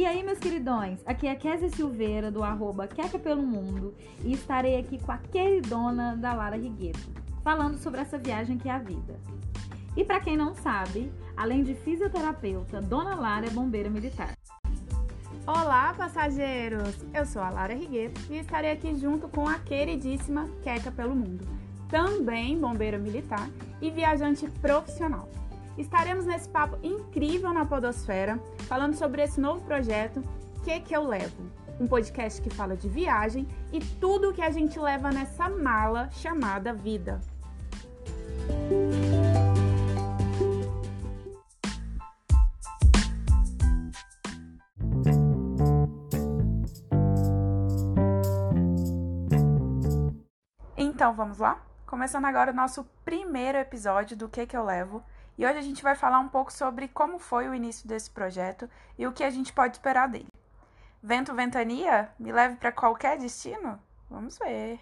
E aí, meus queridões, aqui é Kézia Silveira, do arroba Queca Pelo Mundo, e estarei aqui com a queridona da Lara Rigueto, falando sobre essa viagem que é a vida. E para quem não sabe, além de fisioterapeuta, Dona Lara é bombeira militar. Olá, passageiros! Eu sou a Lara Rigueto e estarei aqui junto com a queridíssima Queca Pelo Mundo, também bombeira militar e viajante profissional. Estaremos nesse papo incrível na Podosfera, falando sobre esse novo projeto, Que Que Eu Levo? Um podcast que fala de viagem e tudo que a gente leva nessa mala chamada vida. Então vamos lá? Começando agora o nosso primeiro episódio do Que Que Eu Levo. E hoje a gente vai falar um pouco sobre como foi o início desse projeto e o que a gente pode esperar dele. Vento Ventania? Me leve para qualquer destino? Vamos ver.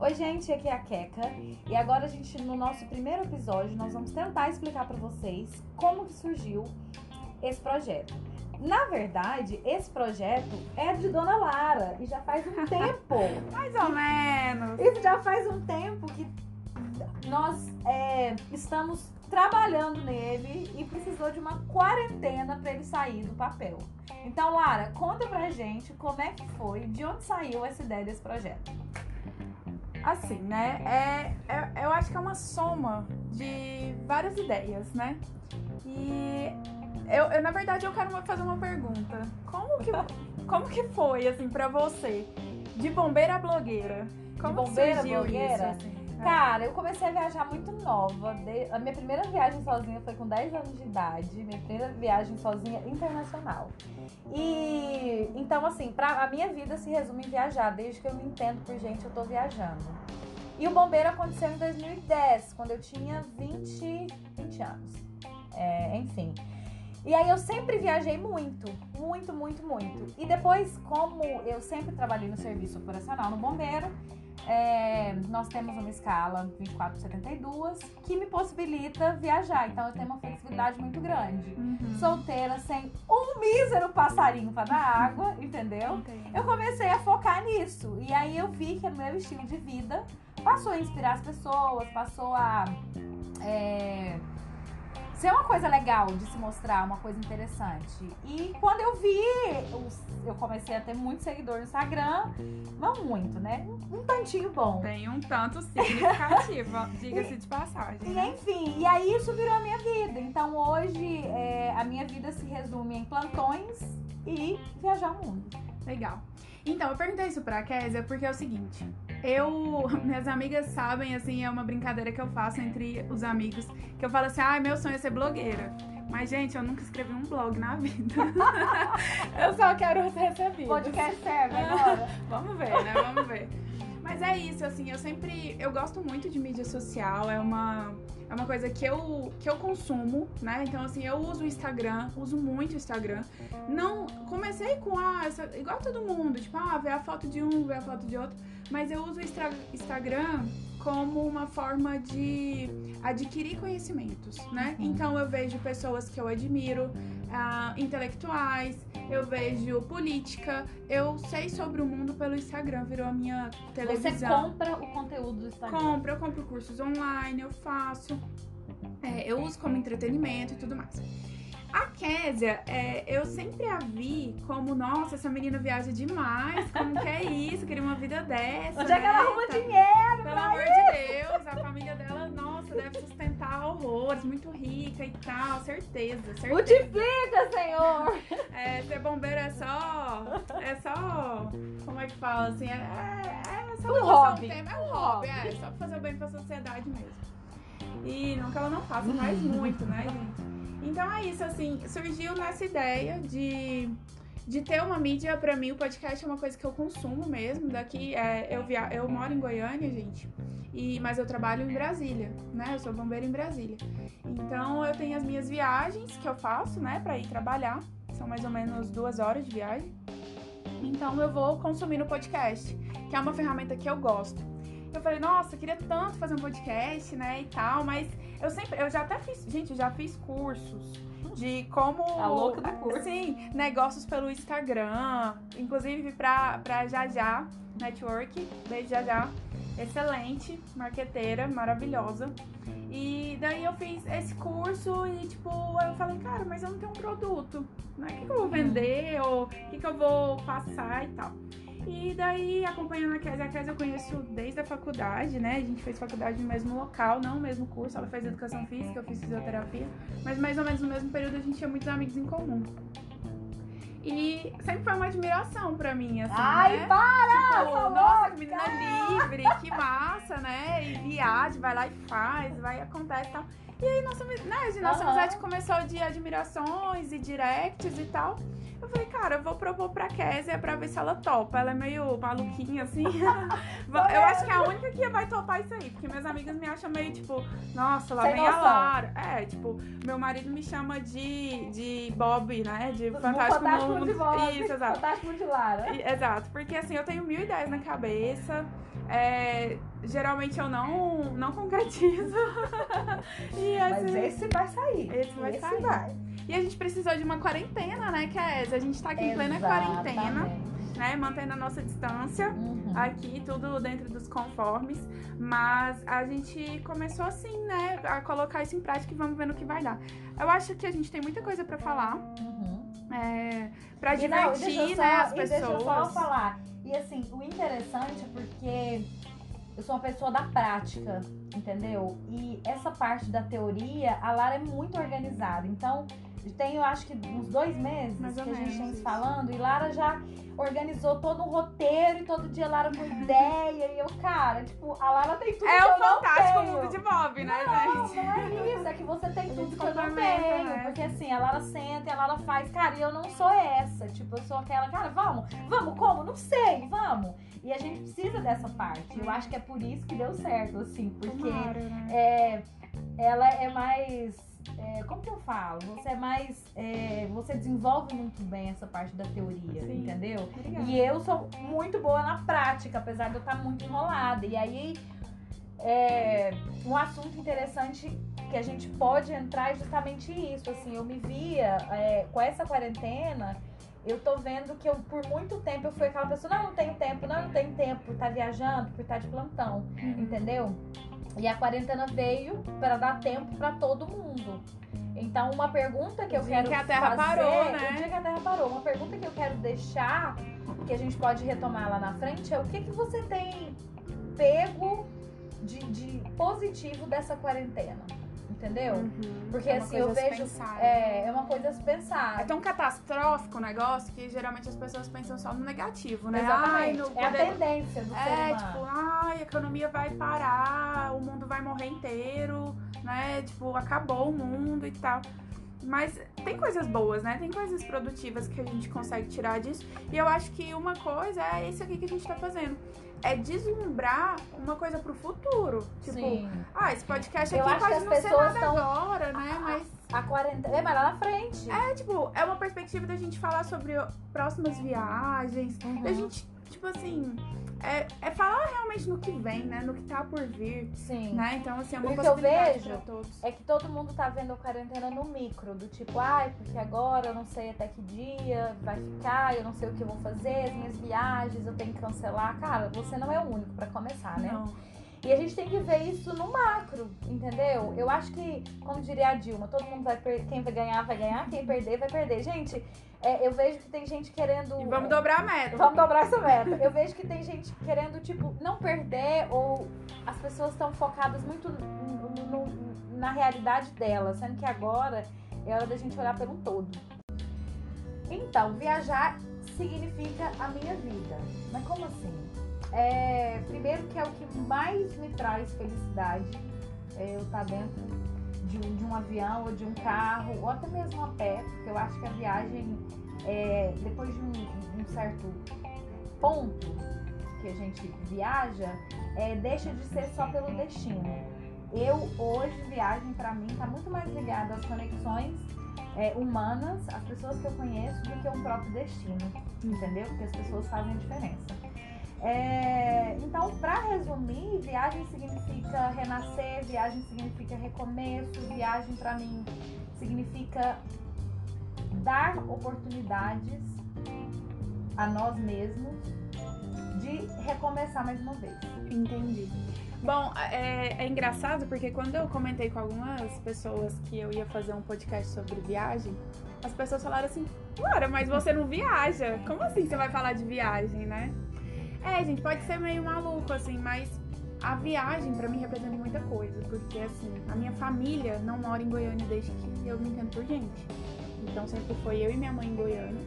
Oi, gente, aqui é a Queca. E agora a gente, no nosso primeiro episódio, nós vamos tentar explicar para vocês como que surgiu esse projeto. Na verdade, esse projeto é de Dona Lara e já faz um tempo. Mais ou menos. Isso já faz um tempo que nós é, estamos trabalhando nele e precisou de uma quarentena para ele sair do papel. Então, Lara, conta pra gente como é que foi, de onde saiu essa ideia desse projeto. Assim, né? É, é, eu acho que é uma soma de várias ideias, né? E eu, eu, na verdade, eu quero fazer uma pergunta. Como que, como que foi, assim, pra você? De bombeira a blogueira. Como de bombeira surgiu blogueira? isso? Assim? Cara, eu comecei a viajar muito nova. A minha primeira viagem sozinha foi com 10 anos de idade. Minha primeira viagem sozinha internacional. E então, assim, pra, a minha vida se resume em viajar. Desde que eu me entendo por gente, eu tô viajando. E o bombeiro aconteceu em 2010, quando eu tinha 20, 20 anos. É, enfim. E aí eu sempre viajei muito, muito, muito, muito. E depois, como eu sempre trabalhei no serviço operacional no bombeiro, é, nós temos uma escala 2472 que me possibilita viajar. Então eu tenho uma flexibilidade muito grande. Uhum. Solteira, sem um mísero passarinho pra dar água, entendeu? Entendi. Eu comecei a focar nisso. E aí eu vi que o meu estilo de vida passou a inspirar as pessoas, passou a é, ser uma coisa legal de se mostrar, uma coisa interessante. E quando eu vi, eu comecei a ter muito seguidor no Instagram, não muito, né? Um tantinho bom. Tem um tanto significativo, diga-se de passagem. E né? enfim, e aí isso virou a minha vida. Então hoje é, a minha vida se resume em plantões e viajar o mundo. Legal. Então, eu perguntei isso pra Kézia porque é o seguinte. Eu, minhas amigas sabem, assim, é uma brincadeira que eu faço entre os amigos, que eu falo assim, ah, meu sonho é ser blogueira. Mas, gente, eu nunca escrevi um blog na vida. eu só quero ser recebido. Podcast serve agora. Vamos ver, né? Vamos ver. Mas é isso, assim, eu sempre. Eu gosto muito de mídia social, é uma, é uma coisa que eu, que eu consumo, né? Então, assim, eu uso o Instagram, uso muito o Instagram. Não. Comecei com, ah, essa- igual todo mundo, tipo, ah, ver a foto de um, ver a foto de outro. Mas eu uso o Instagram como uma forma de adquirir conhecimentos, né? Uhum. Então eu vejo pessoas que eu admiro, ah, intelectuais, eu vejo política, eu sei sobre o mundo pelo Instagram, virou a minha Você televisão. compra o conteúdo do Instagram. Compro, eu compro cursos online, eu faço. É, eu uso como entretenimento e tudo mais. A Késia, é, eu sempre a vi como, nossa, essa menina viaja demais, como que é isso? Queria uma vida dessa. Onde é que ela né? arruma Tá- dinheiro? Pelo amor de Deus, a família dela, nossa, deve sustentar horrores, muito rica e tal, certeza, certeza. Multiplica, Senhor! É, ser bombeiro é só. É só. Como é que fala assim? É, é, é só Um hobby. um tempo. É um hobby, hobby. é só pra fazer o bem pra sociedade mesmo. E não que ela não faça, faz muito, né, gente? Então é isso, assim, surgiu nessa ideia de. De ter uma mídia, pra mim, o podcast é uma coisa que eu consumo mesmo. Daqui, é, eu, via... eu moro em Goiânia, gente, e... mas eu trabalho em Brasília, né? Eu sou bombeira em Brasília. Então eu tenho as minhas viagens que eu faço, né, pra ir trabalhar. São mais ou menos duas horas de viagem. Então eu vou consumir no podcast, que é uma ferramenta que eu gosto. Eu falei, nossa, eu queria tanto fazer um podcast, né, e tal, mas eu sempre, eu já até fiz, gente, eu já fiz cursos de como. A louca do curso. Sim, negócios pelo Instagram, inclusive pra, pra Jajá Network. Beijo, Jajá. Excelente, marqueteira, maravilhosa. E daí eu fiz esse curso e, tipo, eu falei, cara, mas eu não tenho um produto. Né? O que, que eu vou vender? Ou o que, que eu vou passar e tal. E daí, acompanhando a Kézia, a Kézia eu conheço desde a faculdade, né? A gente fez faculdade no mesmo local, não no mesmo curso. Ela fez educação física, eu fiz fisioterapia. Mas mais ou menos no mesmo período a gente tinha muitos amigos em comum. E sempre foi uma admiração pra mim, assim, Ai, né? para! Tipo, nossa, louca! que menina livre, que massa, né? E viaja, vai lá e faz, vai e acontece e tal. E aí nossa, né, nossa Aham. amizade começou de admirações e directs e tal. Eu falei, cara, eu vou propor pra Kézia pra ver se ela topa. Ela é meio maluquinha, assim. eu acho que é a única que vai topar isso aí. Porque minhas amigas me acham meio, tipo, nossa, lá Sem vem a. Lara. É, tipo, meu marido me chama de, de Bob, né? De Fantástico, Fantástico Mundo. de Bob. Isso, exato. Fantástico de Lara. E- Exato, porque assim, eu tenho mil ideias na cabeça. É, geralmente eu não, não concretizo. e Mas assim, esse vai sair. Esse vai sair. vai. E a gente precisou de uma quarentena, né, Kes? A gente tá aqui em plena quarentena, né? Mantendo a nossa distância. Uhum. Aqui, tudo dentro dos conformes. Mas a gente começou assim, né? A colocar isso em prática e vamos ver no que vai dar. Eu acho que a gente tem muita coisa pra falar. Uhum. É, pra não, e divertir, deixa eu só- né, as e Deixa eu só pessoas. falar. E assim, o interessante é porque eu sou uma pessoa da prática, entendeu? E essa parte da teoria, a Lara é muito organizada. Então, tem, eu acho que uns dois meses Mais que a gente tem se falando, e Lara já organizou todo um roteiro, e todo dia Lara com ideia, e eu, cara, tipo, a Lara tem tudo É que o eu não fantástico tenho. mundo de Bob, né, Não, gente? não é isso. É que você tem tudo que eu não tenho. né? Porque assim, a Lara senta e a Lara faz. Cara, e eu não sou essa. Tipo, eu sou aquela, cara, vamos, vamos, como? Não sei, vamos. E a gente precisa dessa parte. Eu acho que é por isso que deu certo, assim, porque Tomara, né? é, ela é mais. é, como que eu falo? Você é mais. é, você desenvolve muito bem essa parte da teoria, Sim. entendeu? Obrigada. E eu sou muito boa na prática, apesar de eu estar muito enrolada. E aí, é, um assunto interessante que a gente pode entrar é justamente isso. Assim, eu me via é, com essa quarentena. Eu tô vendo que eu, por muito tempo, eu fui aquela pessoa, não, não tenho tempo, não, não tenho tempo por estar viajando, por estar de plantão, Uhum. entendeu? E a quarentena veio para dar tempo para todo mundo. Então, uma pergunta que eu quero que a Terra fazer, parou, né? o dia que a Terra parou, uma pergunta que eu quero deixar, que a gente pode retomar lá na frente, é o que, que você tem pego de, de positivo dessa quarentena? Entendeu? Uhum. Porque É assim, eu a vejo. pensar, É, é uma coisa a se pensar. É tão catastrófico o negócio que geralmente as pessoas pensam só no negativo, né? Ai, Exatamente. no é a poder- tendência do É, tipo, ai, a economia vai parar, o mundo vai morrer inteiro, né? Tipo, acabou o mundo e tal. Mas tem coisas boas, né? Tem coisas produtivas que a gente consegue tirar disso. E eu acho que uma coisa é isso aqui que a gente tá fazendo. É deslumbrar uma coisa pro futuro. Tipo, Sim. ah, esse podcast aqui pode as não ser pessoas nada tão- agora, né? Mas A quarentena. É, mas lá na frente. é, tipo, é uma perspectiva da gente falar sobre próximas viagens. Uhum. Da gente, tipo assim, é, é falar realmente no que vem, né? No que tá por vir, Sim. né? Então, assim, é uma O que eu vejo. É que todo mundo tá vendo a quarentena no micro, do tipo, ai, porque agora eu não sei até que dia vai ficar, eu não sei o que eu vou fazer, as minhas viagens eu tenho que cancelar. Cara, você não é o único pra começar, né? Não. E a gente tem que ver isso no macro, entendeu? Eu acho que, como diria a Dilma, todo mundo vai perder, quem vai ganhar vai ganhar, quem perder vai perder. Gente, é, eu vejo que tem gente querendo E vamos dobrar a meta. Vamos dobrar essa meta. Eu vejo que tem gente querendo, tipo, não perder ou as pessoas estão focadas muito no- no- na realidade delas, sendo que agora é hora da gente olhar pelo todo. Então, viajar significa a minha vida. Mas como assim? É, primeiro que é o que mais me traz felicidade é eu estar dentro de um, de um avião ou de um carro, ou até mesmo a pé, porque eu acho que a viagem, é, depois de um, um certo ponto que a gente viaja, é, deixa de ser só pelo destino. Eu, hoje, viagem pra mim tá muito mais ligada às conexões é, humanas, às pessoas que eu conheço, do que um próprio destino, entendeu? Porque as pessoas fazem diferença. É, então, para resumir, viagem significa renascer, viagem significa recomeço, viagem para mim significa dar oportunidades a nós mesmos de recomeçar mais uma vez. Entendi. Bom, é, é, engraçado porque quando eu comentei com algumas pessoas que eu ia fazer um podcast sobre viagem, as pessoas falaram assim: Laura, mas você não viaja. Como assim você vai falar de viagem, né? É, gente, pode ser meio maluco, assim, mas a viagem para mim representa muita coisa. Porque, assim, a minha família não mora em Goiânia desde que eu me entendo por gente. Então sempre foi eu e minha mãe em Goiânia.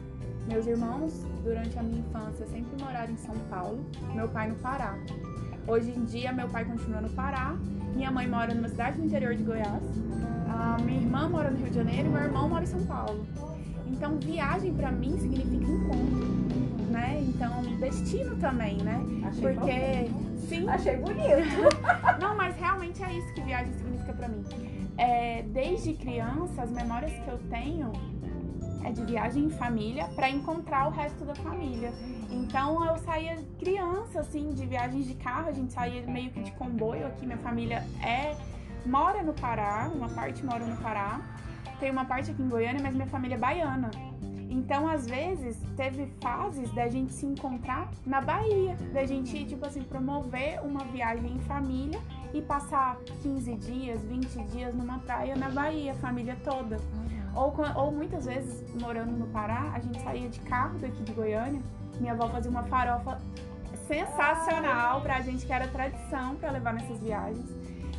Meus irmãos, durante a minha infância, sempre moraram em São Paulo. Meu pai no Pará. Hoje em dia, meu pai continua no Pará. Minha mãe mora numa cidade no interior de Goiás. A minha irmã mora no Rio de Janeiro e meu irmão mora em São Paulo. Então, viagem para mim significa encontro, né? Então, destino também, né? Achei Porque, bonito. sim. Achei bonito. Não, mas realmente é isso que viagem significa para mim. É, desde criança, as memórias que eu tenho é de viagem em família para encontrar o resto da família. Então eu saía criança, assim, de viagens de carro, a gente saía meio que de comboio aqui. Minha família é mora no Pará, uma parte mora no Pará, tem uma parte aqui em Goiânia, mas minha família é baiana. Então, às vezes, teve fases da gente se encontrar na Bahia, da gente, tipo assim, promover uma viagem em família e passar 15 dias, 20 dias numa praia na Bahia, família toda. Ou, ou muitas vezes, morando no Pará, a gente saía de carro daqui de Goiânia, minha avó fazia uma farofa sensacional pra gente, que era tradição pra levar nessas viagens.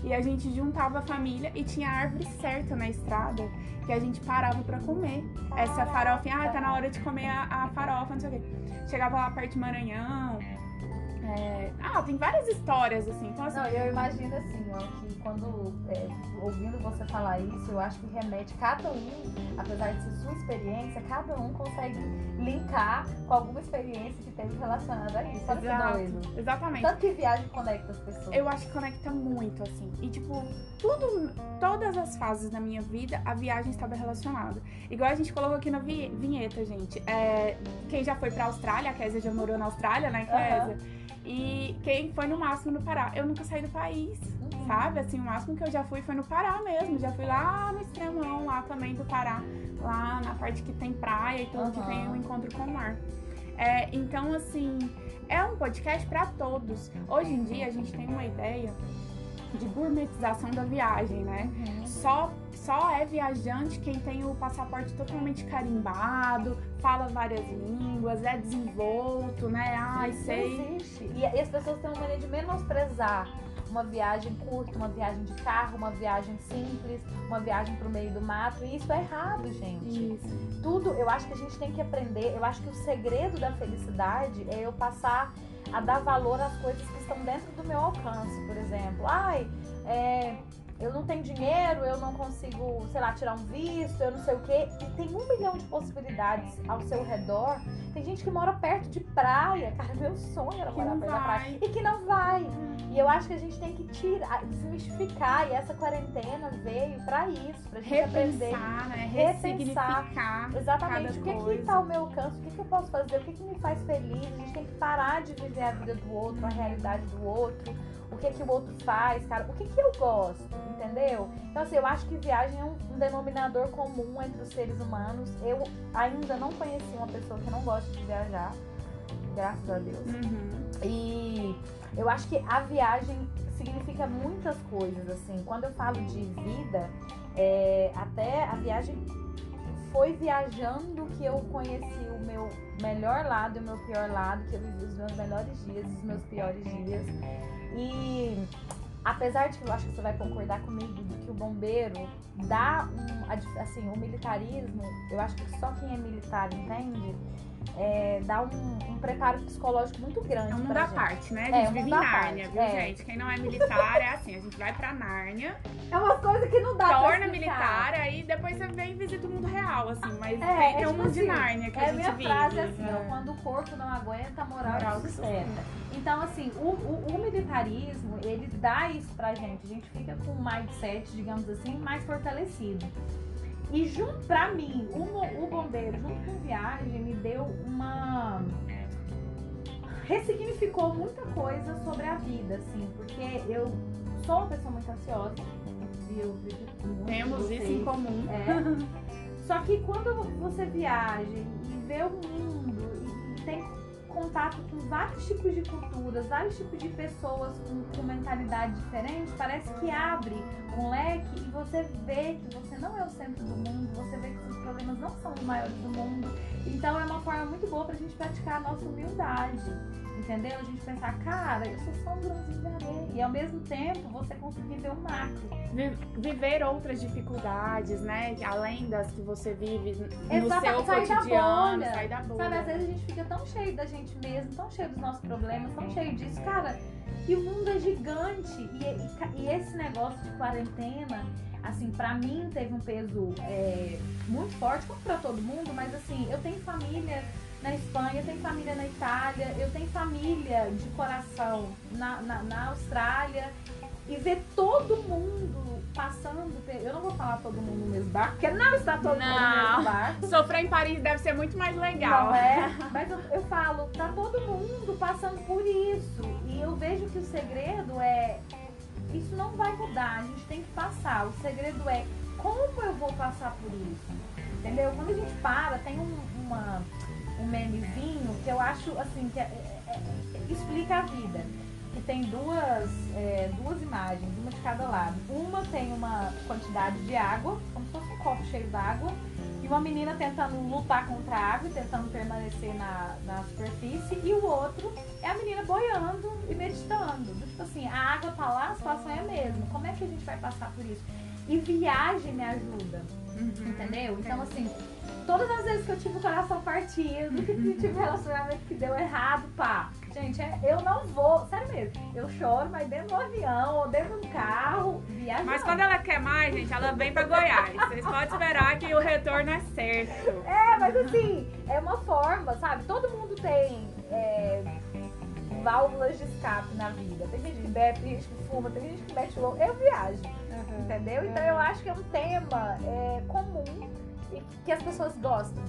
E a gente juntava a família e tinha árvore certa na estrada que a gente parava pra comer. Essa farofa, ah, tá na hora de comer a, a farofa, não sei o quê. Chegava lá perto de Maranhão. É, Ah, tem várias histórias, assim. Então, assim, Não, eu imagino assim, ó, que quando é, ouvindo você falar isso, eu acho que remete cada um, apesar de ser sua experiência, cada um consegue linkar com alguma experiência que teve relacionada a isso. Olha que Exato. doido. exatamente. Tanto que viagem conecta as pessoas. Eu acho que conecta muito, assim. E, tipo, tudo, todas as fases da minha vida, a viagem estava relacionada. Igual a gente colocou aqui na vi- vinheta, gente. É, quem já foi pra Austrália, a Kézia já morou na Austrália, né, Kézia? E quem foi no máximo no Pará? Eu nunca saí do país, Uhum. sabe? Assim, o máximo que eu já fui foi no Pará mesmo. Já fui lá no extremão, lá também do Pará. Lá na parte que tem praia e tudo, que Aham. tem o encontro com o mar. É, então, assim, é um podcast para todos. Hoje em dia a gente tem uma ideia de gourmetização da viagem, né? Uhum. Só, só é viajante quem tem o passaporte totalmente carimbado, fala várias línguas, é desenvolto, né? Ai, Isso sei. existe. E, as pessoas têm uma mania de menosprezar uma viagem curta, uma viagem de carro, uma viagem simples, uma viagem pro meio do mato. E isso é errado, gente. Isso. tudo, eu acho que a gente tem que aprender. Eu acho que o segredo da felicidade é eu passar a dar valor às coisas que estão dentro do meu alcance. Por exemplo, ai, é, eu não tenho dinheiro, eu não consigo, sei lá, tirar um visto, eu não sei o quê. E tem um milhão de possibilidades ao seu redor. Tem gente que mora perto de praia. Cara, meu sonho era Que morar perto da praia. E que não vai. E eu acho que a gente tem que tirar, desmistificar. E essa quarentena veio pra isso, pra gente aprender. Repensar, né? Repensar. Exatamente. O que que coisa. tá ao meu alcance? O que que eu posso fazer? O que que me faz feliz? A gente tem que parar de viver a vida do outro, a realidade do outro. O que que o outro faz, cara? O que que eu gosto, entendeu? Então, assim, eu acho que viagem é um, um denominador comum entre os seres humanos. Eu ainda não conheci uma pessoa que não gosta de viajar. Graças a Deus. Uhum. E eu acho que a viagem significa muitas coisas, assim. Quando eu falo de vida, é, até a viagem foi viajando que eu conheci o meu melhor lado e o meu pior lado, que eu vivi os meus melhores dias os meus piores dias. E apesar de que eu acho que você vai concordar comigo de que o bombeiro dá um, assim, o militarismo, eu acho que só quem é militar entende, é, dá um, um preparo psicológico muito grande É um mundo à parte, né? A É, gente um vive em Nárnia, parte, viu, é. gente? Quem não é militar é assim, a gente vai pra Nárnia, É umas coisas que não dá pra torna militar, aí depois você vem e visita o mundo real, assim. Mas É, tem, é um tipo mundo de assim, Nárnia que É a a gente minha vive. frase é assim, É. ó, quando o corpo não aguenta, a moral, Moral sustenta. Então, assim, o, o, o militarismo, ele dá isso pra gente. A gente fica com um mindset, digamos assim, mais fortalecido. E junto, pra mim, o, o bombeiro, junto com viagem, me deu uma ressignificou muita coisa sobre a vida, assim, porque eu sou uma pessoa muito ansiosa. E eu acredito muito Temos isso em comum. É. Só que quando você viaja e vê o mundo e, e tem contato com vários tipos de culturas, vários tipos de pessoas com, com mentalidade diferente, parece que abre um leque e você vê que você não é o centro do mundo, você vê que seus problemas não são os maiores do mundo. Então é uma forma muito boa pra gente praticar a nossa humildade. Entendeu? A gente pensar, cara, eu sou só um grãozinho de areia. E ao mesmo tempo você conseguir ver o macro. Vi- Viver outras dificuldades, né? Além das que você vive no Exata- seu sair da cotidiano, bolha. sair da bolha. Sabe, às vezes a gente fica tão cheio da gente mesmo, tão cheio dos nossos problemas, tão cheio disso, cara. E o mundo é gigante. E, e e esse negócio de quarentena, assim, pra mim teve um peso é, muito forte, como pra todo mundo, mas assim, eu tenho família na Espanha, eu tenho família na Itália, eu tenho família de coração na, na, na Austrália. E ver todo mundo passando. Eu não vou falar todo mundo no mesmo barco, porque não está todo mundo no Não. mesmo barco. Sofrer em Paris deve ser muito mais legal. Não é? Mas eu, eu falo, tá todo mundo passando por isso. E eu vejo que o segredo é. Isso não vai mudar, a gente tem que passar. O segredo é como eu vou passar por isso. Entendeu? Quando a gente para, tem um, uma, um memezinho que eu acho assim, que é- é- é- explica a vida. Que tem duas, é, duas imagens, uma de cada lado. Uma tem uma quantidade de água, como se fosse um copo cheio d'água, uma menina tentando lutar contra a água, e tentando permanecer na, na superfície, e o outro é a menina boiando e meditando. Do Tipo assim, a água tá lá, a situação é a mesma. Como é que a gente vai passar por isso? E viagem me ajuda, Uhum. entendeu? Então, assim, todas as vezes que eu tive o coração partido, que tive um relacionamento que deu errado, pá. Gente, é- eu não vou, sério mesmo, eu choro, mas dentro do avião ou dentro do carro, viajando. Mas quando ela quer mais, gente, ela vem pra Goiás. Vocês podem esperar que o retorno é certo. É, mas assim, é uma forma, sabe? Todo mundo tem é, válvulas de escape na vida. Tem gente que bebe, tem gente que fuma, tem gente que mete louco. Eu viajo, entendeu? Então eu acho que é um tema é, comum e que as pessoas gostam.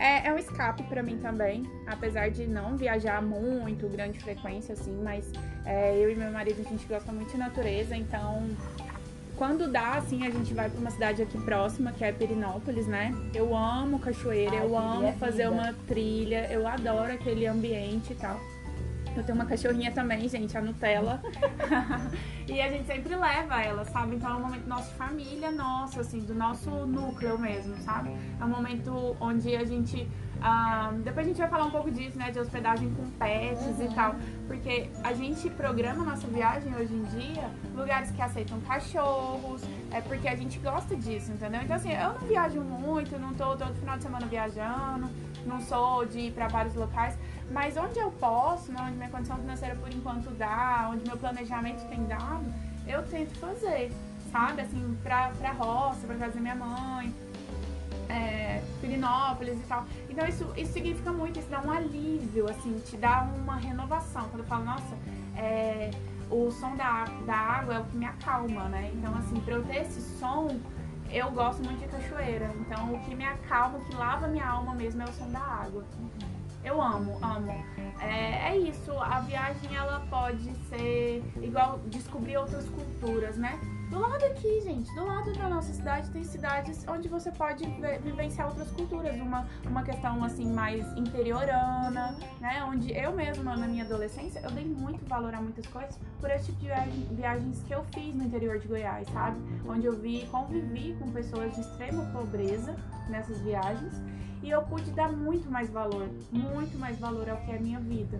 É, é um escape pra mim também, apesar de não viajar muito, grande frequência, assim, mas é, eu e meu marido, a gente gosta muito de natureza, então quando dá, assim, a gente vai pra uma cidade aqui próxima, que é Perinópolis, né? Eu amo cachoeira, Ai, eu amo fazer uma trilha, eu adoro aquele ambiente e tal. Eu tenho uma cachorrinha também, gente, a Nutella. e a gente sempre leva ela, sabe? Então é um momento nosso família, nosso, assim, do nosso núcleo mesmo, sabe? É um momento onde a gente. Ah, depois a gente vai falar um pouco disso, né? De hospedagem com pets e tal. Porque a gente programa nossa viagem hoje em dia lugares que aceitam cachorros. É porque a gente gosta disso, entendeu? Então, assim, eu não viajo muito, não tô todo final de semana viajando, não sou de ir pra vários locais. Mas onde eu posso, né, onde minha condição financeira por enquanto dá, onde meu planejamento tem dado, eu tento fazer, sabe? Assim, pra, pra roça, pra casa da minha mãe, é, Pirinópolis e tal. Então isso, isso significa muito, isso dá um alívio, assim, te dá uma renovação. Quando eu falo, nossa, é, o som da, da água é o que me acalma, né? Então, assim, pra eu ter esse som, eu gosto muito de cachoeira. Então, o que me acalma, o que lava minha alma mesmo é o som da água. Eu amo, amo. É, é isso, a viagem ela pode ser igual descobrir outras culturas, né? Do lado aqui, gente, do lado da nossa cidade tem cidades onde você pode vi- vivenciar outras culturas, uma, uma questão assim mais interiorana, né? Onde eu mesma na minha adolescência eu dei muito valor a muitas coisas por esse tipo de viagem- viagens que eu fiz no interior de Goiás, sabe? Onde eu vi, convivi com pessoas de extrema pobreza nessas viagens e eu pude dar muito mais valor, muito mais valor ao que é a minha vida.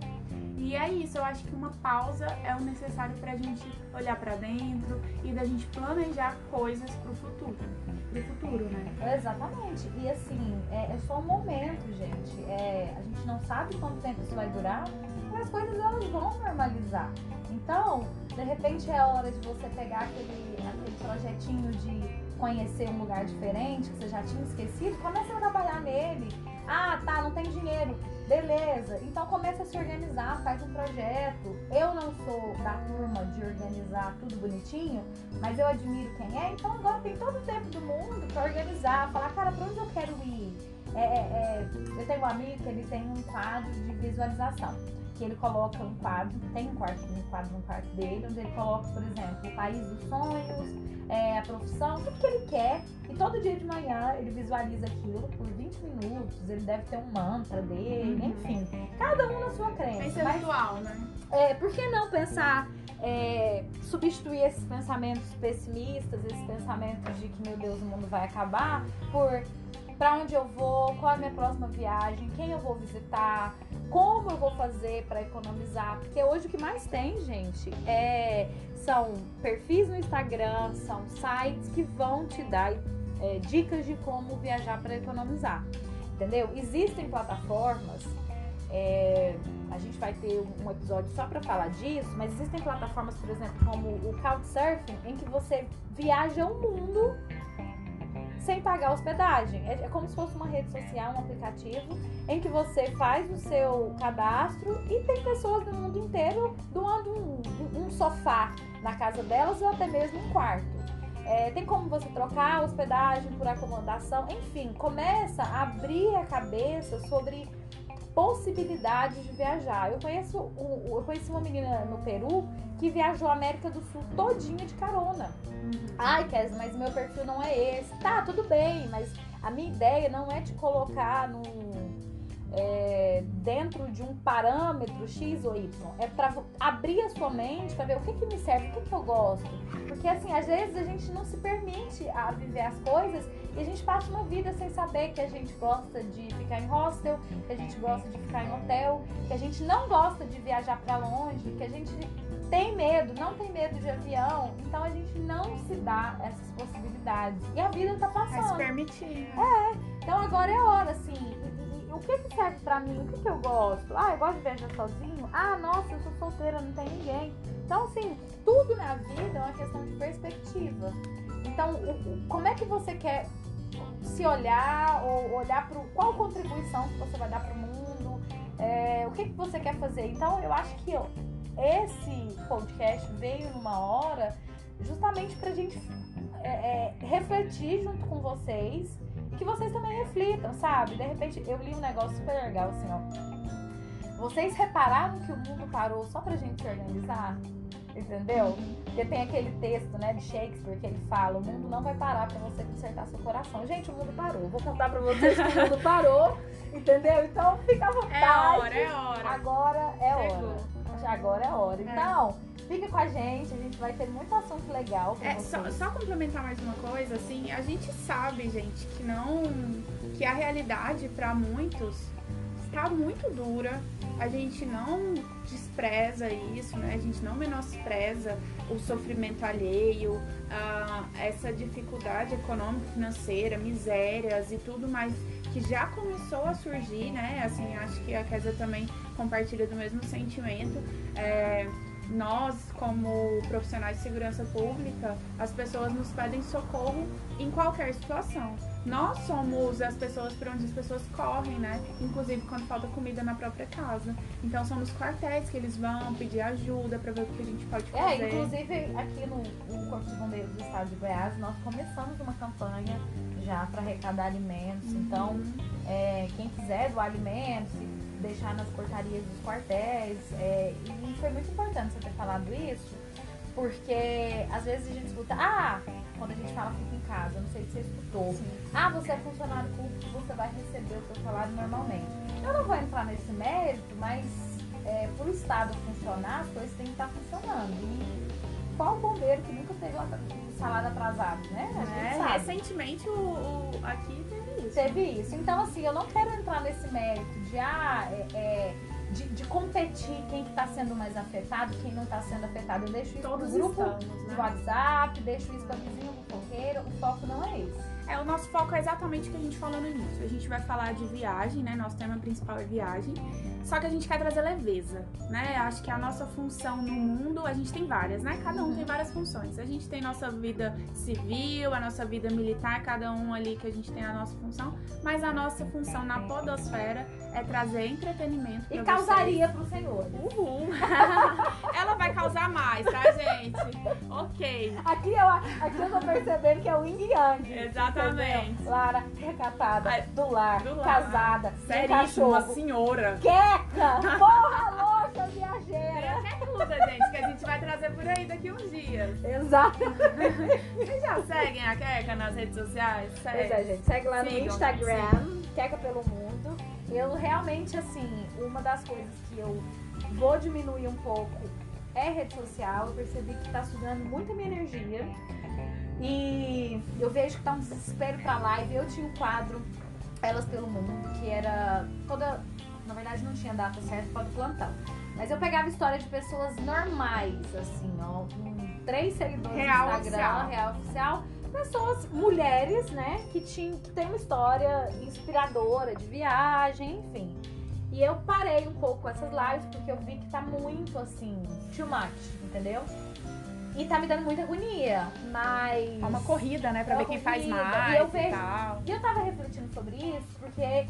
E é isso, eu acho que uma pausa é o necessário pra gente olhar pra dentro e da gente planejar coisas pro futuro. Pro futuro, né? Exatamente. E assim, é, é só um momento, gente. É, a gente não sabe quanto tempo isso vai durar, mas as coisas elas vão normalizar. Então, de repente é hora de você pegar aquele, aquele projetinho de conhecer um lugar diferente que você já tinha esquecido, começa a trabalhar nele. Ah, tá, não tem dinheiro. Beleza. Então começa a se organizar, faz um projeto. Eu não sou da turma de organizar tudo bonitinho, mas eu admiro quem é, então agora tem todo o tempo do mundo pra organizar, falar, cara, pra onde eu quero ir? É, é, é, eu tenho um amigo que ele tem um quadro de visualização. Que ele coloca um quadro, tem um quarto, um quadro no quarto dele, onde ele coloca, por exemplo, o país dos sonhos, é, a profissão, tudo que ele quer. E todo dia de manhã ele visualiza aquilo por 20 minutos, ele deve ter um mantra dele, Uhum. enfim. Cada um na sua crença. Pensa Mas, ritual, né? é, por que não pensar, é, substituir esses pensamentos pessimistas, esses pensamentos de que, meu Deus, o mundo vai acabar, por pra onde eu vou, qual é a minha próxima viagem, quem eu vou visitar, como eu vou fazer para economizar. Porque hoje o que mais tem, gente, é, são perfis no Instagram, são sites que vão te dar é, dicas de como viajar para economizar. Entendeu? Existem plataformas é, a gente vai ter um episódio só para falar disso, mas existem plataformas, por exemplo, como o Couchsurfing, em que você viaja o mundo sem pagar hospedagem. É, é como se fosse uma rede social, um aplicativo, em que você faz o seu cadastro e tem pessoas do mundo inteiro doando um, um- sofá na casa delas ou até mesmo um quarto. É, tem como você trocar hospedagem por acomodação, enfim, começa a abrir a cabeça sobre possibilidades de viajar. Eu conheço, um- eu conheci uma menina no Peru que viajou a América do Sul todinha de carona. Ai, Kes, mas meu perfil não é esse. Tá, tudo bem, mas a minha ideia não é te colocar num, é, dentro de um parâmetro X ou Y. É pra vo- abrir a sua mente pra ver o que, que me serve, o que, que eu gosto. Porque assim, às vezes a gente não se permite a viver as coisas e a gente passa uma vida sem saber que a gente gosta de ficar em hostel, que a gente gosta de ficar em hotel, que a gente não gosta de viajar pra longe, que a gente tem medo, não tem medo de avião, então a gente não se dá essas possibilidades. E a vida tá Vai se passando. permitir. né? Então agora é hora, assim. O que, que serve pra mim? O que, que eu gosto? Ah, eu gosto de viajar sozinho? Ah, nossa, eu sou solteira, não tem ninguém. Então, assim, tudo na vida é uma questão de perspectiva. Então, o- o- como é que você quer se olhar ou olhar para qual contribuição que você vai dar para o mundo? É, o que, que você quer fazer? Então, eu acho que esse podcast veio numa hora justamente pra gente é, é, refletir junto com vocês que vocês também reflitam, sabe? De repente, eu li um negócio super legal assim, ó. Vocês repararam que o mundo parou só pra gente se organizar? Entendeu? Porque tem aquele texto, né, de Shakespeare que ele fala: o mundo não vai parar pra você consertar seu coração. Gente, o mundo parou. Vou contar pra vocês que o mundo parou, entendeu? Então fica à vontade. É hora, é hora. Agora é Chegou. hora. Agora é hora. Então, fica com a gente, a gente vai ter muito assunto legal pra É, só, só complementar mais uma coisa, assim, a gente sabe, gente, que não. que a realidade pra muitos está muito dura. A gente não despreza isso, né? A gente não menospreza o sofrimento alheio, ah, essa dificuldade econômica, financeira, misérias e tudo mais que já começou a surgir, né? Assim, acho que a Kézia também compartilha do mesmo sentimento. É, nós, como profissionais de segurança pública, as pessoas nos pedem socorro em qualquer situação. Nós somos as pessoas por onde as pessoas correm, né? Inclusive quando falta comida na própria casa. Então são nos quartéis que eles vão pedir ajuda pra ver o que a gente pode É, fazer. inclusive aqui no, no Corpo de Bombeiros do Estado de Goiás, nós começamos uma campanha já para arrecadar alimentos. Então, é, quem quiser doar alimentos, deixar nas portarias dos quartéis. é, e foi muito importante você ter falado isso, porque às vezes a gente escuta, ah, quando a gente fala fica em casa, não sei se você escutou. Ah, você é funcionário público, você vai receber o seu salário normalmente. Eu não vou entrar nesse mérito, mas é, por o Estado funcionar, as coisas têm que estar funcionando. E qual bombeiro que nunca teve o salário atrasado, né? A gente É, sabe. recentemente o, o- aqui teve isso. Então, assim, eu não quero entrar nesse mérito de, ah, é, é, de, de competir quem que tá sendo mais afetado, quem não tá sendo afetado. Eu deixo isso Todos pro grupo estamos, de né? WhatsApp, deixo isso pra vizinho fofoqueira. O foco não é esse. É, o nosso foco é exatamente o que a gente falou no início. A gente vai falar de viagem, né? Nosso tema principal é viagem. Só que a gente quer trazer leveza, né? Acho que a nossa função no mundo, a gente tem várias, né? Cada um tem várias funções. A gente tem nossa vida civil, a nossa vida militar, cada um ali que a gente tem a nossa função. Mas a nossa função na podosfera é trazer entretenimento E causaria pro senhor. vocês. Uhul! Ela vai causar mais, tá, gente? Ok. Aqui eu, aqui eu tô percebendo que é o Yin Yang. Exatamente. entendeu? Lara, recatada, do lar, do lar. casada, Seríssima cachorro. senhora. Queca, Porra louca viajeira! Perereca é tudo, gente, que a gente vai trazer por aí daqui uns dias. Exato. Vocês já seguem a Queca nas redes sociais? Segue. Pois é, gente. Segue lá Sigam, no Instagram. Queca Pelo Mundo. Eu realmente, assim, uma das coisas que eu vou diminuir um pouco é rede social. Eu percebi que tá sugando muito minha energia. E eu vejo que tá um desespero pra live. Eu tinha um quadro elas pelo mundo, que era toda na verdade, não tinha data certa para o plantão. Mas eu pegava história de pessoas normais, assim, ó, com três seguidores Real no Instagram, oficial. real oficial. Pessoas, mulheres, né, que, tinham, que tem uma história inspiradora de viagem, enfim. E eu parei um pouco essas lives porque eu vi que tá muito assim, too much, entendeu? E tá me dando muita agonia, mas. É uma corrida, né? Pra É ver quem faz corrida. mais E eu e tal. E eu tava refletindo sobre isso porque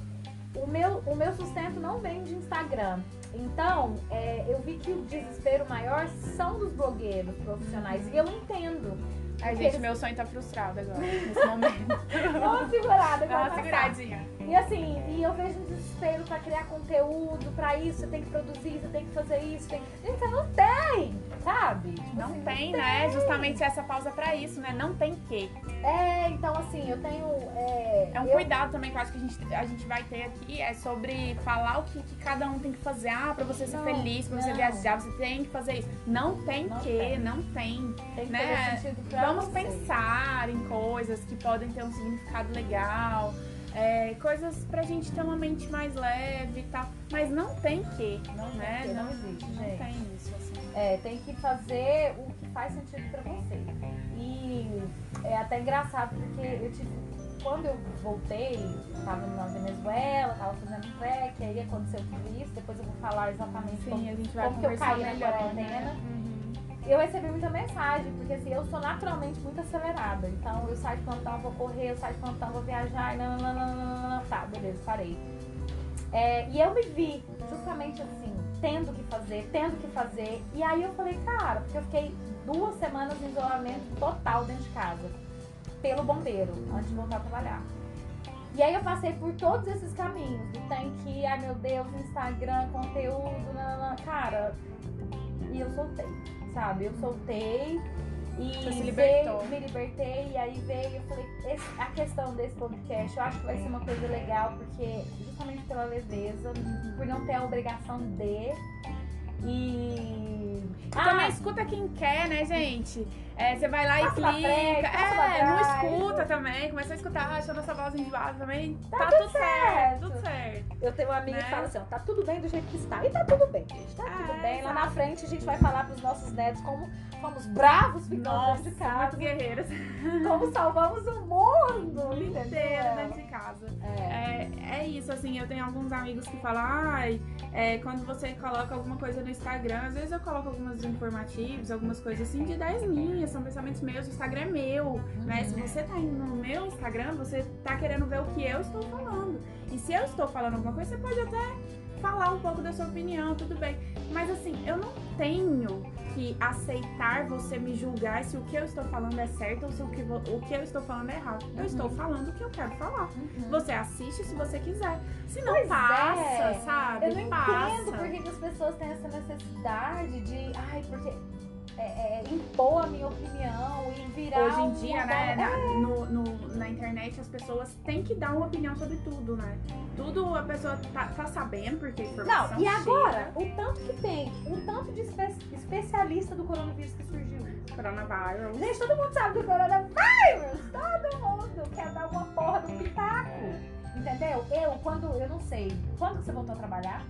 o meu, o meu sustento não vem de Instagram. Então, é, eu vi que o desespero maior são dos blogueiros profissionais. E eu entendo. Ai, gente, eles- meu sonho tá frustrado agora, nesse momento. Uma segurada, Dá uma seguradinha. E assim, e eu vejo um desespero pra criar conteúdo, pra isso, você tem que produzir, você tem que fazer isso. Tem... Gente, você não tem, sabe? Tipo Não assim, tem, né? Justamente essa pausa pra isso, né? Não tem que. É, então assim, eu tenho. É, É um eu- cuidado também que eu acho que a gente, a gente vai ter aqui, é sobre falar o que, que cada um tem que fazer. Ah, pra você ser Não, feliz, pra você não. viajar, você tem que fazer isso. Não tem Não que, tem. não tem. Tem que né? fazer sentido pra Vamos você. pensar em coisas que podem ter um significado legal. É, coisas pra gente ter uma mente mais leve e tal. Mas não tem que, Não né? que, não existe, não gente. tem isso, assim. É, tem que fazer o que faz sentido pra você. E é até engraçado porque eu tive. Quando eu voltei, eu tava na Venezuela, tava fazendo track, aí aconteceu tudo isso, depois eu vou falar exatamente como, Sim, a gente vai como que eu caí na quarentena. né? Uhum. Eu recebi muita mensagem, porque assim, eu sou naturalmente muito acelerada. Então eu saio de plantão, vou correr, eu saio de plantão, vou viajar, e não, não, não, não, não. Tá, beleza, parei. É, e eu me vi justamente assim, tendo que fazer, tendo que fazer. E aí eu falei, cara, porque eu fiquei duas semanas em isolamento total dentro de casa, pelo bombeiro, antes de voltar a trabalhar. E aí eu passei por todos esses caminhos, do tem que, ai meu Deus, Instagram, conteúdo, nanana. cara, e eu soltei, sabe? Eu soltei e Você se libertou. veio- me libertei, e aí veio, eu falei, esse- a questão desse podcast, eu acho que vai ser uma coisa legal, porque justamente pela leveza, por não ter a obrigação de. E. E também escuta quem quer, né, gente? É, você vai lá e Passa clica. frente, é, não escuta também. Começa a escutar, achando essa voz enjoada também. Tá, tudo tudo certo, certo. tudo certo. Eu tenho uma amiga Né? que fala assim, ó, tá tudo bem do jeito que está. E tá tudo bem, gente. Tá É, tudo bem. Lá na frente a gente vai falar pros nossos netos como fomos bravos ficando dentro de muito casa. guerreiras. Como salvamos o mundo, entendeu? dentro de casa. É. É, é isso, assim, eu tenho alguns amigos que falam, ai, é, quando você coloca alguma coisa no Instagram, às vezes eu coloco algumas informativos, algumas coisas assim de 10 linhas, são pensamentos meus, o Instagram é meu, né? Se você tá indo no meu Instagram, você tá querendo ver o que eu estou falando. E se eu estou falando alguma coisa, você pode até falar um pouco da sua opinião, tudo bem. Mas assim, eu não tenho que aceitar você me julgar se o que eu estou falando é certo ou se o que, o que eu estou falando é errado. Eu Uhum. estou falando o que eu quero falar. Uhum. Você assiste se você quiser. Se não Pois passa, é. sabe? Eu não passa. entendo por que, que as pessoas têm essa necessidade de, ai, porque é, é, impor a minha opinião e virar Hoje em dia, né, na, no, no- na internet as pessoas têm que dar uma opinião sobre tudo, né? Tudo a pessoa tá, tá sabendo, porque a informação Não, e agora, chega. o tanto que tem, o tanto de espe- especialista do coronavírus que surgiu. Coronavirus. Gente, todo mundo sabe do coronavírus. Todo mundo quer dar uma porra do pitaco. Entendeu? Eu, quando, eu não sei, quando que você voltou a trabalhar?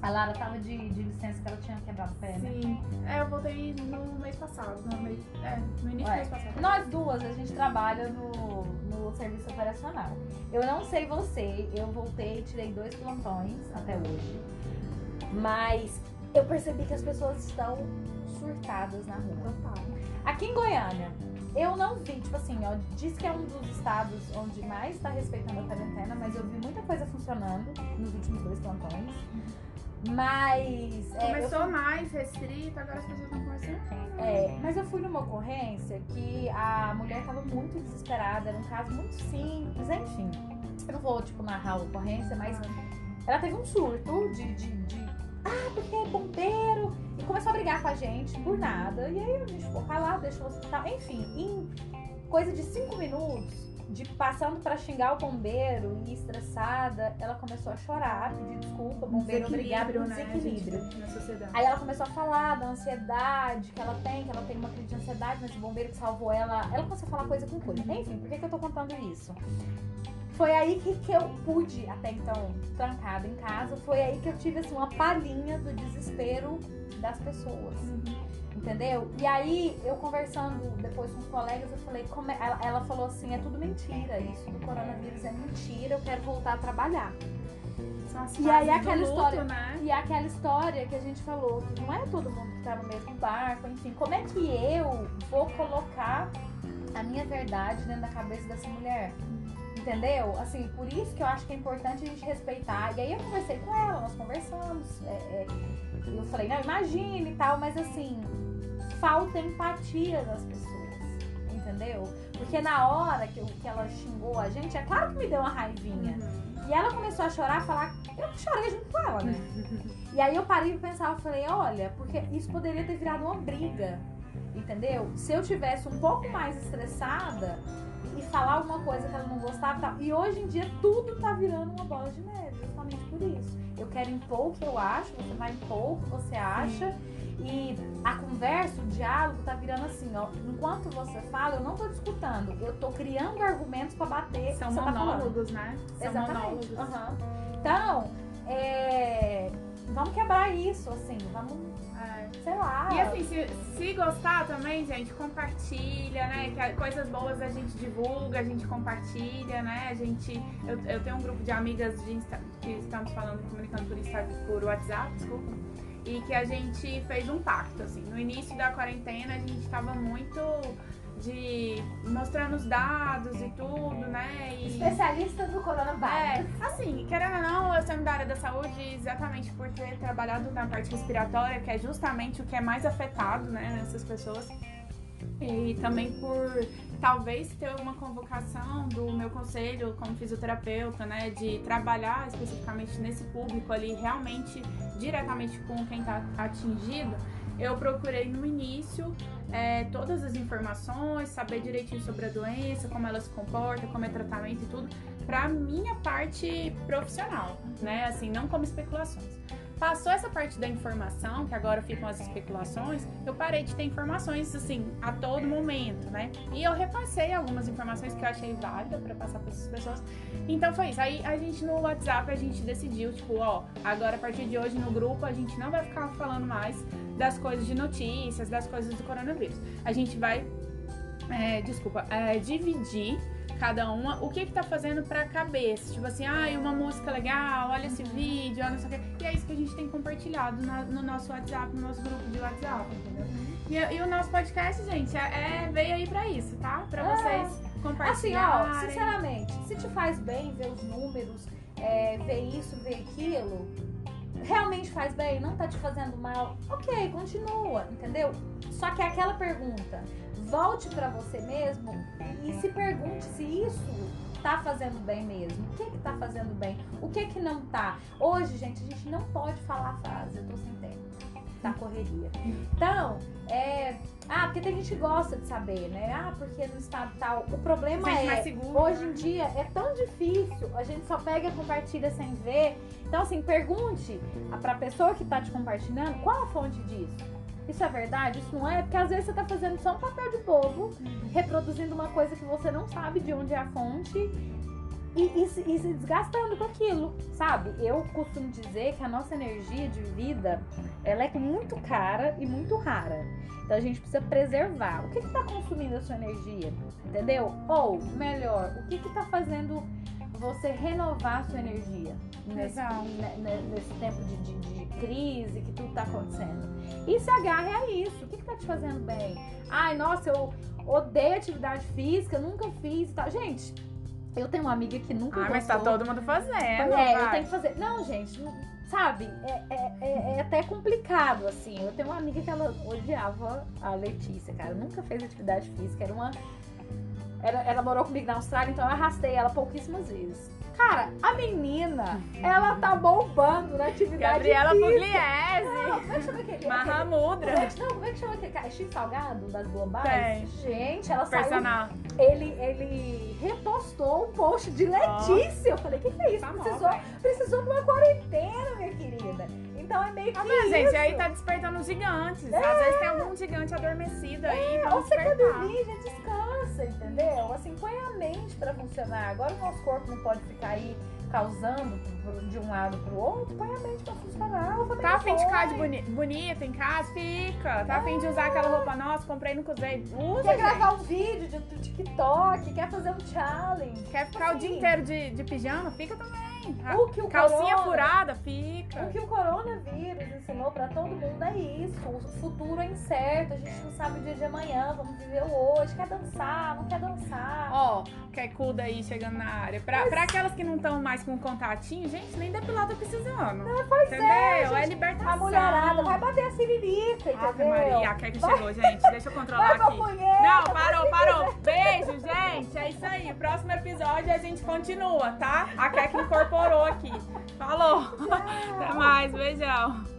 A Lara tava de, de licença que ela tinha quebrado o pé, né? Sim. É, eu voltei no mês passado. No, mês, é, no início do Ué. mês passado. Nós duas, a gente trabalha no, no serviço operacional. Eu não sei você, eu voltei, tirei dois plantões até hoje. Mas eu percebi que as pessoas estão surtadas na rua. Total. Aqui em Goiânia, eu não vi, tipo assim, ó, diz que é um dos estados onde mais está respeitando a quarentena, mas eu vi muita coisa funcionando nos últimos dois plantões. Mas. é, Começou mais restrito, agora as pessoas estão começando. É, mas eu fui numa ocorrência que a mulher tava muito desesperada, era um caso muito simples, enfim. Eu não vou, tipo, narrar a ocorrência, mas ela teve um surto de, de, de, ah, porque é bombeiro e começou a brigar com a gente por nada. E aí a gente ficou calado, deixou o hospital. Enfim, em coisa de cinco minutos, de passando pra xingar o bombeiro e estressada, ela começou a chorar, pedir desculpa, bombeiro obrigado pelo né, desequilíbrio. gente, na sociedade. Aí ela começou a falar da ansiedade que ela tem, que ela tem uma crise de ansiedade, mas o bombeiro que salvou ela, ela começou a falar coisa com coisa. Enfim, por que, que eu tô contando isso? Foi aí que, que eu pude, até então, trancada em casa, foi aí que eu tive assim, uma palhinha do desespero das pessoas. Entendeu? E aí, eu conversando depois com os colegas, eu falei, como é- ela, ela falou assim, é tudo mentira, isso do coronavírus é mentira, eu quero voltar a trabalhar. E aí aquela luto, história- né? E aquela história que a gente falou, que não é todo mundo que tá no mesmo barco, enfim, como é que eu vou colocar a minha verdade dentro da cabeça dessa mulher? Entendeu? Assim, por isso que eu acho que é importante a gente respeitar. E aí eu conversei com ela, nós conversamos. é, é, eu falei, não, imagine e tal, mas assim, falta empatia das pessoas. Entendeu? Porque na hora que, eu- que ela xingou a gente, é claro que me deu uma raivinha. Uhum. E ela começou a chorar, falar, eu chorei junto com ela, né? E aí eu parei pra pensar, eu falei, olha, porque isso poderia ter virado uma briga, entendeu? Se eu tivesse um pouco mais estressada e falar alguma coisa que ela não gostava e tal. E hoje em dia tudo tá virando uma bola de neve, justamente por isso. Eu quero impor o que eu acho, você vai impor o que você acha. E a conversa, o diálogo tá virando assim, ó. Enquanto você fala, eu não tô disputando, eu tô criando argumentos pra bater. São tá monólogos, né? São Exatamente. monólogos. Aham. Então, é, vamos quebrar isso, assim, vamos, É. sei lá. E assim, se, se gostar também, gente, compartilha, né? Que coisas boas a gente divulga, a gente compartilha, né? A gente. Eu, eu tenho um grupo de amigas de Insta- que estamos falando, comunicando por, Insta, por WhatsApp, desculpa. E que a gente fez um pacto, assim. No início da quarentena a gente tava muito de mostrando os dados e tudo, né? E... Especialista do coronavírus. É, assim, querendo ou não, eu sou da área da saúde exatamente por ter trabalhado na parte respiratória, que é justamente o que é mais afetado, né, nessas pessoas. E também por talvez ter uma convocação do meu conselho como fisioterapeuta, né, de trabalhar especificamente nesse público ali, realmente diretamente com quem está atingido. Eu procurei no início é, todas as informações, saber direitinho sobre a doença, como ela se comporta, como é tratamento e tudo, para minha parte profissional, né? Assim, não como especulações. Passou essa parte da informação, que agora ficam as especulações, eu parei de ter informações assim a todo momento, né? E eu repassei algumas informações que eu achei válida para passar para essas pessoas. Então foi isso. Aí a gente no WhatsApp a gente decidiu, tipo, ó, agora a partir de hoje no grupo a gente não vai ficar falando mais das coisas de notícias, das coisas do coronavírus. A gente vai, é, desculpa, é, dividir cada uma o que que tá fazendo pra cabeça. Tipo assim, ah, uma música legal, olha esse vídeo, olha não sei o quê. E é isso que a gente tem compartilhado na- no nosso WhatsApp, no nosso grupo de WhatsApp, entendeu? E, e o nosso podcast, gente, é, é- veio aí pra isso, tá? Pra É. vocês Assim, compartilharem. ó, sinceramente, se te faz bem ver os números, é, ver isso, ver aquilo, realmente faz bem, não tá te fazendo mal, ok, continua, entendeu? Só que é aquela pergunta, volte pra você mesmo e se pergunte se isso tá fazendo bem mesmo. O que que tá fazendo bem? O que que não tá? Hoje, gente, a gente não pode falar a frase, eu tô sem tempo. Da correria. Então, é. Ah, porque tem gente que gosta de saber, né? Ah, porque no estado tal. O problema é. mais seguro, Hoje né? em dia é tão difícil, a gente só pega e compartilha sem ver. Então, assim, pergunte pra pessoa que tá te compartilhando qual a fonte disso. Isso é verdade? Isso não é? Porque às vezes você tá fazendo só um papel de bobo, reproduzindo uma coisa que você não sabe de onde é a fonte e, e se, e se desgastando com aquilo, sabe? Eu costumo dizer que a nossa energia de vida, ela é muito cara e muito rara. Então a gente precisa preservar. O que que tá consumindo a sua energia? Entendeu? Ou, melhor, o que que tá fazendo você renovar a sua energia nesse, nesse tempo de, de- de crise que tudo tá acontecendo? E se agarre a isso. O que que tá te fazendo bem? Ai, nossa, eu odeio atividade física, nunca fiz e tal. Gente, eu tenho uma amiga que nunca Ah, mas tá todo mundo fazendo. É, eu tenho que fazer. Não, gente, sabe? É, é, é- é até complicado, assim. Eu tenho uma amiga que ela odiava a Letícia, cara. Nunca fez atividade física. Era uma. Era, ela morou comigo na Austrália, então eu arrastei ela pouquíssimas vezes. Cara, a menina, ela tá bombando na atividade Gabriela. Pugliese. Não, aquele? Mahamudra. Como é que, não, como é que chama aquele caixinho salgado das globais? Tem. Gente, ela saiu. Personal. Ele, ele repostou um post de Letícia. Eu falei, o que, que é isso? Famosa, Precisou, hein? precisou de uma quarentena, minha querida. É meio que. Tá vendo, gente? Aí tá despertando os gigantes. Às vezes tem algum gigante adormecido aí. É, ou vamos você quer despertar. dormir, já descansa, entendeu? Assim, põe a mente pra funcionar. Agora o nosso corpo não pode ficar aí causando de um lado pro outro, põe a mente pra funcionar. Tá afim de ficar de boni bonita em casa? Fica. Tá afim de usar aquela roupa nossa? Comprei no Cusei. Usa, Quer gente. gravar um vídeo de, do TikTok, quer fazer um challenge. Quer ficar o Assim, dia inteiro de, de pijama? Fica também. A O que o Calcinha corona- furada? Fica. O que o coronavírus ensinou pra todo mundo é isso. O futuro é incerto, a gente não sabe o dia de amanhã, vamos viver o hoje. Quer dançar, não quer dançar. Ó, quer cuda aí chegando na área. Pra, pra aquelas que não estão mais com contatinho, gente, nem depilada precisando. pois entendeu? é, É, gente. libertação. A mulherada vai bater a siririca, Ave entendeu? Maria, a Keke chegou, gente. Deixa eu controlar Vai aqui. punheta, Não, parou, parou. Beijo, gente. É isso aí. Próximo episódio a gente continua, tá? A Keke incorporou aqui. Falou. Até mais. Beijão.